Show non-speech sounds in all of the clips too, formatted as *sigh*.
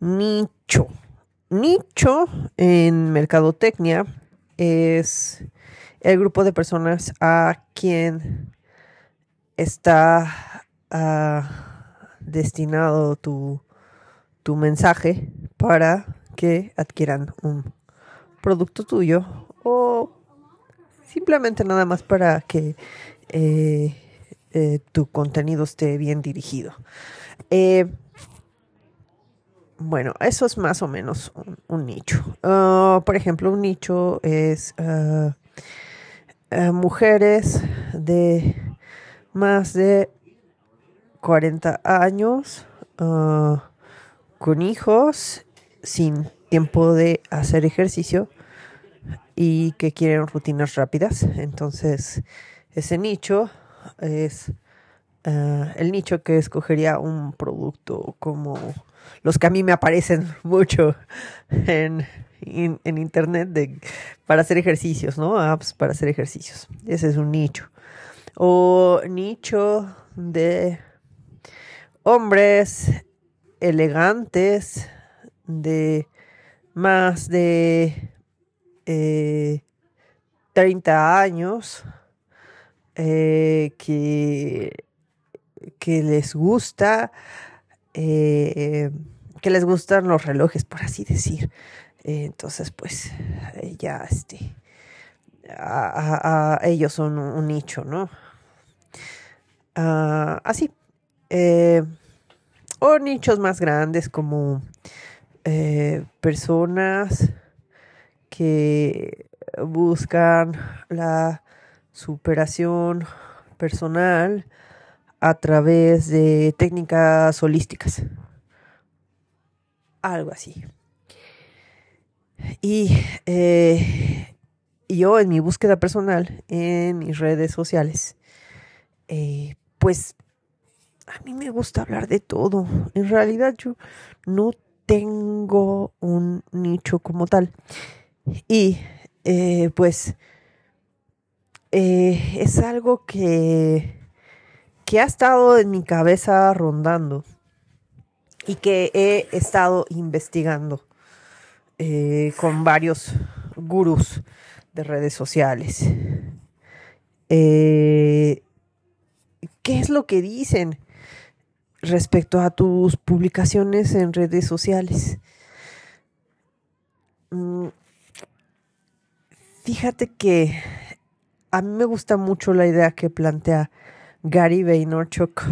Nicho. Nicho en mercadotecnia es el grupo de personas a quien está ah, destinado tu, tu mensaje para que adquieran un producto tuyo o simplemente nada más para que eh, eh, tu contenido esté bien dirigido. Eh, bueno, eso es más o menos un, nicho. Ah, por ejemplo, un nicho es ah, ah, mujeres de más de 40 años con hijos sin tiempo de hacer ejercicio y que quieren rutinas rápidas. Entonces, ese nicho es el nicho que escogería un producto como los que a mí me aparecen *laughs* mucho en, internet de, para hacer ejercicios, ¿no? Apps para hacer ejercicios. Ese es un nicho. O nicho de hombres elegantes de más de 30 eh, años eh, que, que les gusta eh, que les gustan los relojes, por así decir. Eh, entonces, pues, eh, ya, este, a, ellos son un, nicho, ¿no? Ah, así. o nichos más grandes como personas que buscan la superación personal a través de técnicas holísticas. Algo así. Y eh, yo en mi búsqueda personal, en mis redes sociales, eh, pues a mí me gusta hablar de todo. En realidad yo no tengo un nicho como tal. Y eh, pues es algo que que ha estado en mi cabeza rondando y que he estado investigando eh, con varios gurús de redes sociales. Eh, ¿Qué es lo que dicen respecto a tus publicaciones en redes sociales? Mm, fíjate que a mí me gusta mucho la idea que plantea Gary Vaynerchuk,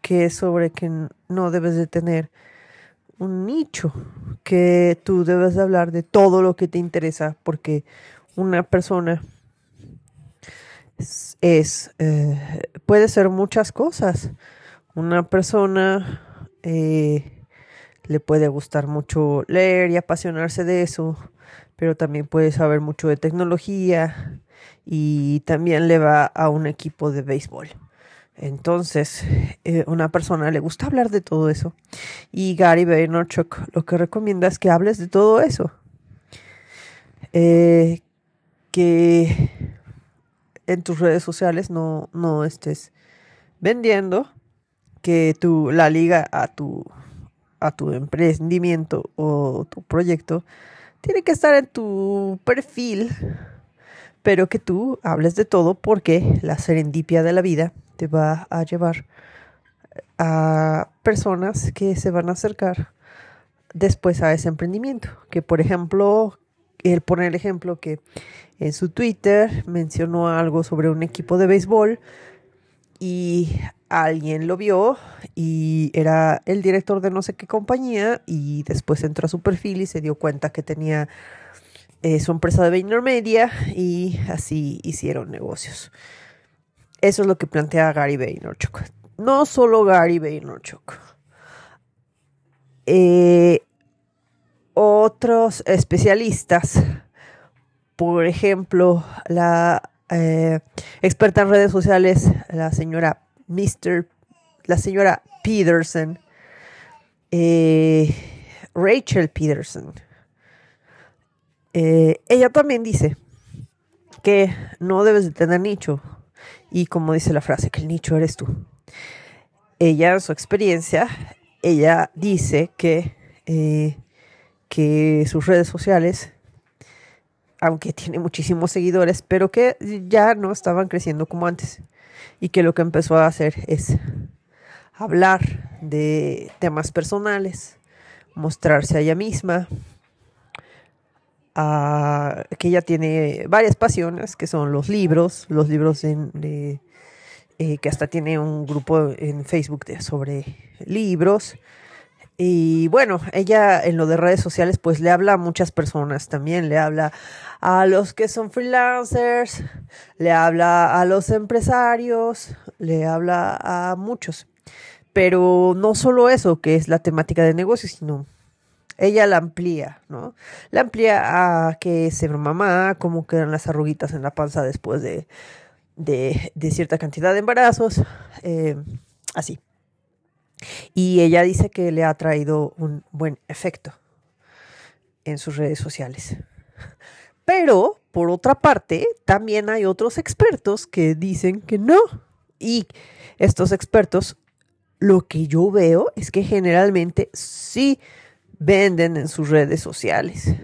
que es sobre que no debes de tener un nicho, que tú debes de hablar de todo lo que te interesa, porque una persona es, eh, puede ser muchas cosas. Una persona eh, le puede gustar mucho leer y apasionarse de eso, pero también puede saber mucho de tecnología y también le va a un equipo de béisbol. Entonces, eh, una persona le gusta hablar de todo eso. Y Gary Vaynerchuk lo que recomienda es que hables de todo eso. Eh, que en tus redes sociales no, no estés vendiendo, que tu, la liga a tu, a tu emprendimiento o tu proyecto tiene que estar en tu perfil, pero que tú hables de todo porque la serendipia de la vida te va a llevar a personas que se van a acercar después a ese emprendimiento. Que por ejemplo, él pone el ejemplo que en su Twitter mencionó algo sobre un equipo de béisbol y alguien lo vio y era el director de no sé qué compañía y después entró a su perfil y se dio cuenta que tenía eh, su empresa de Media y así hicieron negocios. Eso es lo que plantea Gary Vaynerchuk. No solo Gary Vaynerchuk. Eh, otros especialistas, por ejemplo, la eh, experta en redes sociales, la señora Mr. la señora Peterson, Rachel Peterson. Ella también dice que no debes de tener nicho y como dice la frase, que el nicho eres tú. Ella, en su experiencia, ella dice que, eh, que sus redes sociales, aunque tiene muchísimos seguidores, pero que ya no estaban creciendo como antes. Y que lo que empezó a hacer es hablar de temas personales, mostrarse a ella misma, que ella tiene varias pasiones, que son los libros, los libros de, eh, que hasta tiene un grupo en Facebook sobre libros. Y bueno, ella en lo de redes sociales pues le habla a muchas personas también, le habla a los que son freelancers, le habla a los empresarios, le habla a muchos. Pero no solo eso, que es la temática de negocios, sino ella la amplía, ¿no? La amplía a que ser mamá, cómo quedan las arruguitas en la panza después de, de, cierta cantidad de embarazos, eh, así. Y ella dice que le ha traído un buen efecto en sus redes sociales. Pero, por otra parte, también hay otros expertos que dicen que no. Y estos expertos, lo que yo veo es que generalmente sí venden en sus redes sociales.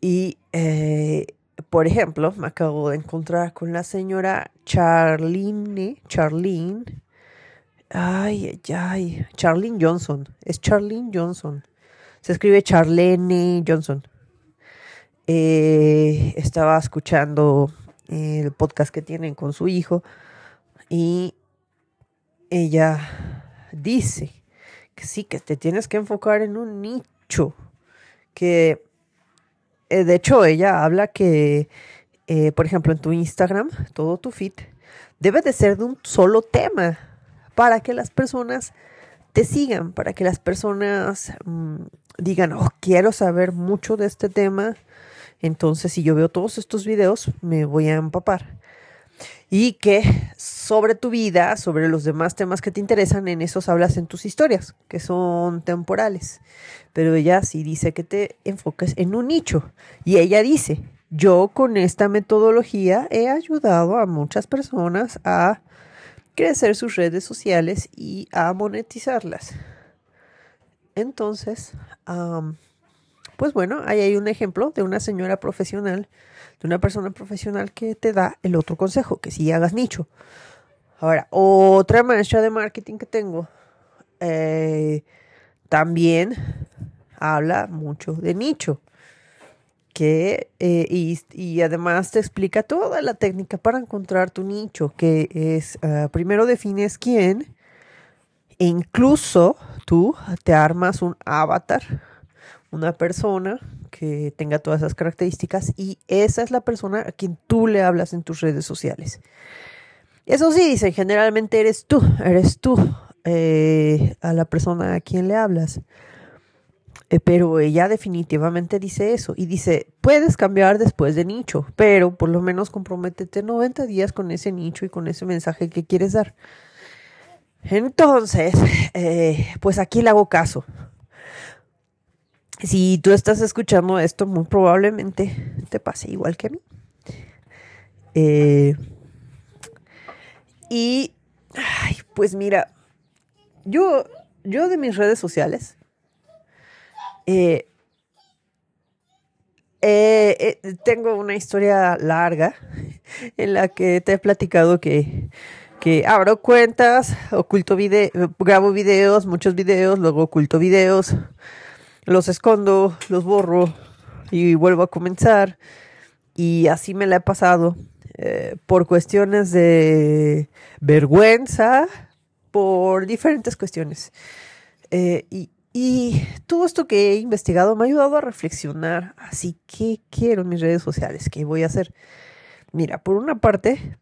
Y, eh, por ejemplo, me acabo de encontrar con la señora Charlene, Charlene, ay, ay, ay, Charlene Johnson, es Charlene Johnson, se escribe Charlene Johnson. Eh, estaba escuchando el podcast que tienen con su hijo y ella dice que sí, que te tienes que enfocar en un nicho. Que eh, de hecho ella habla que, eh, por ejemplo, en tu Instagram, todo tu feed, debe de ser de un solo tema para que las personas te sigan, para que las personas mm, digan, oh, quiero saber mucho de este tema. Entonces, si yo veo todos estos videos, me voy a empapar y que sobre tu vida, sobre los demás temas que te interesan, en esos hablas en tus historias, que son temporales. Pero ella sí dice que te enfoques en un nicho. Y ella dice, yo con esta metodología he ayudado a muchas personas a crecer sus redes sociales y a monetizarlas. Entonces, pues bueno, ahí hay un ejemplo de una señora profesional de una persona profesional que te da el otro consejo, que si hagas nicho. Ahora, otra maestra de marketing que tengo eh, también habla mucho de nicho. Que, eh, y, además te explica toda la técnica para encontrar tu nicho, que es, eh, primero defines quién, e incluso tú te armas un avatar una persona que tenga todas esas características y esa es la persona a quien tú le hablas en tus redes sociales. Eso sí, dicen, generalmente eres tú, eres tú eh, a la persona a quien le hablas. Eh, pero ella definitivamente dice eso y dice, puedes cambiar después de nicho, pero por lo menos comprométete 90 días con ese nicho y con ese mensaje que quieres dar. Entonces, eh, pues aquí le hago caso si tú estás escuchando esto, muy probablemente te pase igual que a mí. Eh, y, pues mira, yo, yo de mis redes sociales, eh, eh, tengo una historia larga *laughs* en la que te he platicado que, que abro cuentas, oculto video, grabo videos, muchos videos, luego oculto videos los escondo, los borro y vuelvo a comenzar. Y así me la he pasado eh, por cuestiones de vergüenza, por diferentes cuestiones. Eh, y, y, todo esto que he investigado me ha ayudado a reflexionar. Así que quiero mis redes sociales, ¿qué voy a hacer? Mira, por una parte,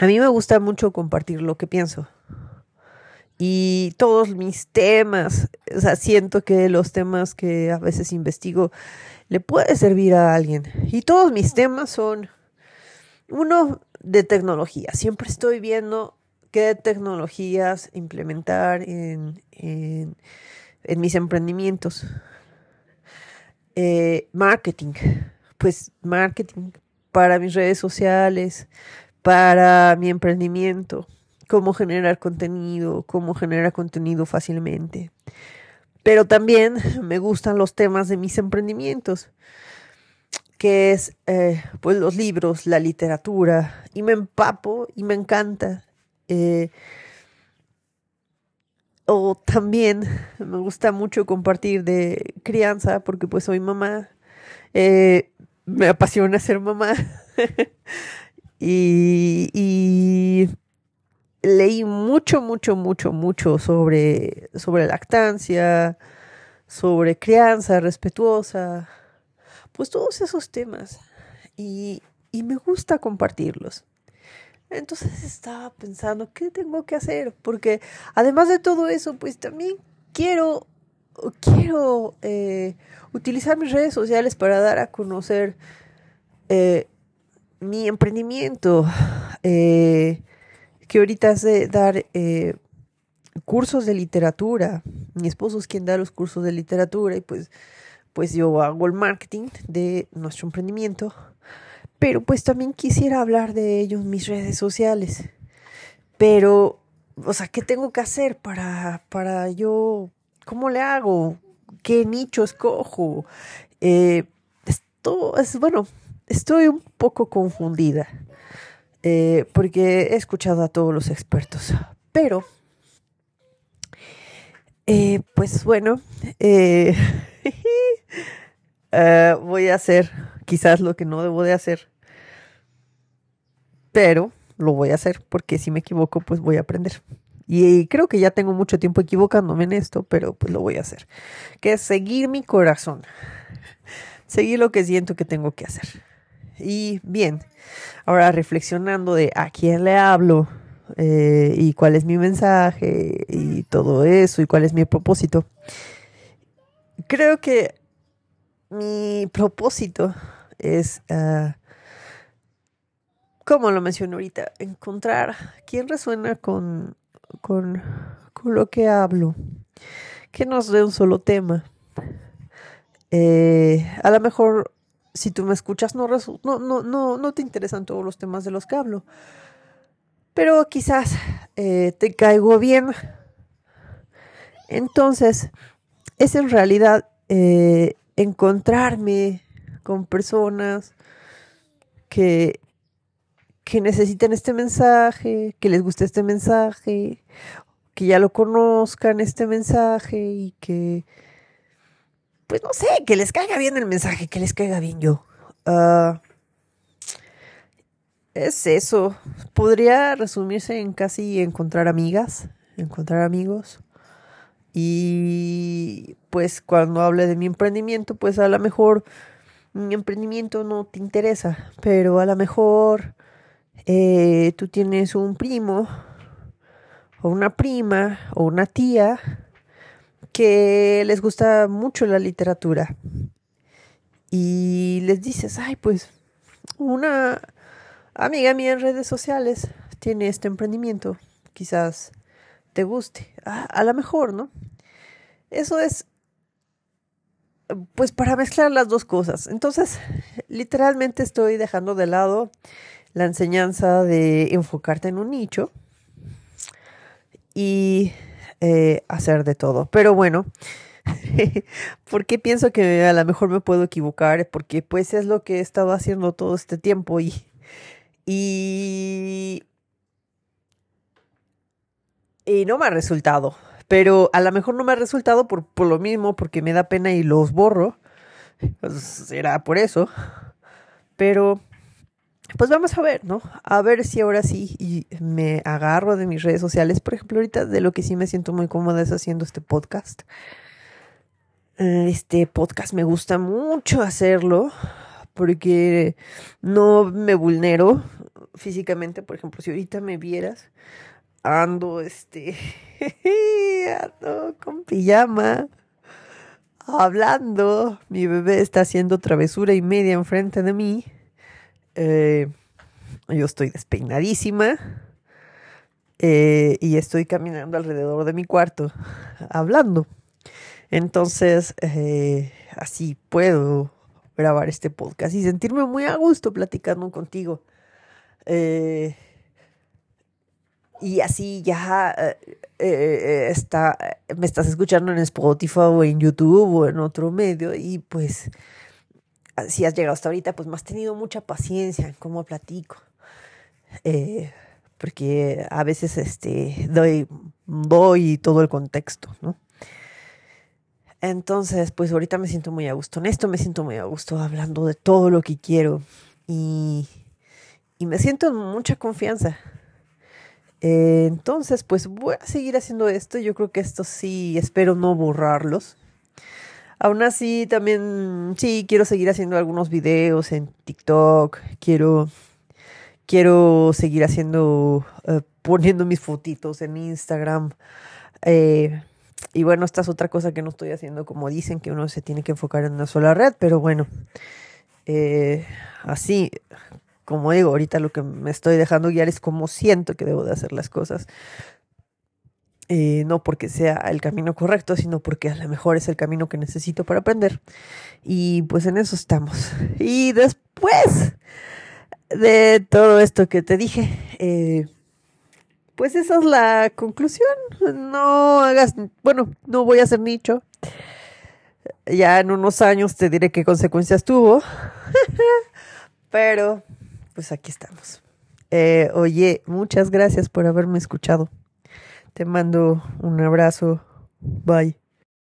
a mí me gusta mucho compartir lo que pienso y todos mis temas, o sea, siento que los temas que a veces investigo le puede servir a alguien. Y todos mis temas son, uno, de tecnología. Siempre estoy viendo qué tecnologías implementar en, en, mis emprendimientos. Eh, marketing, pues marketing para mis redes sociales, para mi emprendimiento cómo generar contenido, cómo generar contenido fácilmente. Pero también me gustan los temas de mis emprendimientos, que es eh, pues los libros, la literatura, y me empapo y me encanta. Eh, o también me gusta mucho compartir de crianza, porque pues soy mamá. Eh, me apasiona ser mamá. *laughs* y, y, leí mucho, mucho, mucho, mucho sobre, sobre lactancia, sobre crianza respetuosa, pues todos esos temas. Y, y me gusta compartirlos. Entonces estaba pensando, ¿qué tengo que hacer? Porque además de todo eso, pues también quiero, quiero eh, utilizar mis redes sociales para dar a conocer eh, mi emprendimiento, eh, que ahorita de dar cursos de literatura. Mi esposo es quien da los cursos de literatura y pues, pues yo hago el marketing de nuestro emprendimiento pero pues también quisiera hablar de ello en mis redes sociales. Pero, o sea, ¿qué tengo que hacer para, para yo, cómo le hago? ¿Qué nicho escojo? Eh, esto es, bueno, estoy un poco confundida. Eh, porque he escuchado a todos los expertos. Pero, eh, pues bueno, *laughs* voy a hacer quizás lo que no debo de hacer pero lo voy a hacer porque si me equivoco, pues voy a aprender. Y creo que ya tengo mucho tiempo equivocándome en esto, pero pues lo voy a hacer. Que es seguir mi corazón. Seguir lo que siento que tengo que hacer. Y bien, ahora reflexionando de a quién le hablo eh, y cuál es mi mensaje y todo eso y cuál es mi propósito. Creo que mi propósito es ah, como lo mencioné ahorita, encontrar quién resuena con, con, lo que hablo, que nos dé un solo tema. Eh, a lo mejor si tú me escuchas no, no, no, no, no te interesan todos los temas de los que hablo, pero quizás eh, te caigo bien. Entonces, es en realidad eh, encontrarme con personas que que necesiten este mensaje, que les guste este mensaje, que ya lo conozcan este mensaje y que, pues no sé, que les caiga bien el mensaje, que les caiga bien yo. Ah, es eso. Podría resumirse en casi encontrar amigas, encontrar amigos. Y pues cuando hable de mi emprendimiento, pues a lo mejor mi emprendimiento no te interesa, pero a lo mejor eh, tú tienes un primo o una prima o una tía que les gusta mucho la literatura y les dices, ay, pues una amiga mía en redes sociales tiene este emprendimiento, quizás te guste, a, a lo mejor, ¿no? Eso es, pues para mezclar las dos cosas. Entonces, literalmente estoy dejando de lado la enseñanza de enfocarte en un nicho y eh, hacer de todo. Pero bueno, *laughs* ¿por qué pienso que a lo mejor me puedo equivocar? Porque pues es lo que he estado haciendo todo este tiempo y... Y, y no me ha resultado. Pero a lo mejor no me ha resultado por, por lo mismo, porque me da pena y los borro. Pues, será por eso. Pero pues vamos a ver, ¿no? A ver si ahora sí me agarro de mis redes sociales. Por ejemplo, ahorita de lo que sí me siento muy cómoda es haciendo este podcast. Este podcast me gusta mucho hacerlo porque no me vulnero físicamente. Por ejemplo, si ahorita me vieras, ando, este, *laughs* ando con pijama, hablando. Mi bebé está haciendo travesura y media enfrente de mí eh, yo estoy despeinadísima eh, y estoy caminando alrededor de mi cuarto hablando. Entonces, eh, así puedo grabar este podcast y sentirme muy a gusto platicando contigo. y así ya está, me estás escuchando en Spotify o en YouTube o en otro medio y pues si has llegado hasta ahorita, pues me has tenido mucha paciencia en cómo platico. Eh, porque a veces este, doy, voy todo el contexto, ¿no? Entonces, pues ahorita me siento muy a gusto en esto, me siento muy a gusto hablando de todo lo que quiero y, y me siento en mucha confianza. Eh, entonces, pues voy a seguir haciendo esto. Yo creo que esto sí, espero no borrarlos. Aún así, también sí, quiero seguir haciendo algunos videos en TikTok. Quiero, quiero seguir haciendo, eh, poniendo mis fotitos en Instagram. Eh, y bueno, esta es otra cosa que no estoy haciendo, como dicen, que uno se tiene que enfocar en una sola red, pero bueno, así, como digo, ahorita lo que me estoy dejando guiar es como siento que debo de hacer las cosas. Eh, no porque sea el camino correcto, sino porque a lo mejor es el camino que necesito para aprender. Y pues en eso estamos. Y después de todo esto que te dije, eh, pues esa es la conclusión. No hagas, bueno, no voy a hacer nicho. Ya en unos años te diré qué consecuencias tuvo. *laughs* Pero pues aquí estamos. Eh, oye, muchas gracias por haberme escuchado. Te mando un abrazo. Bye.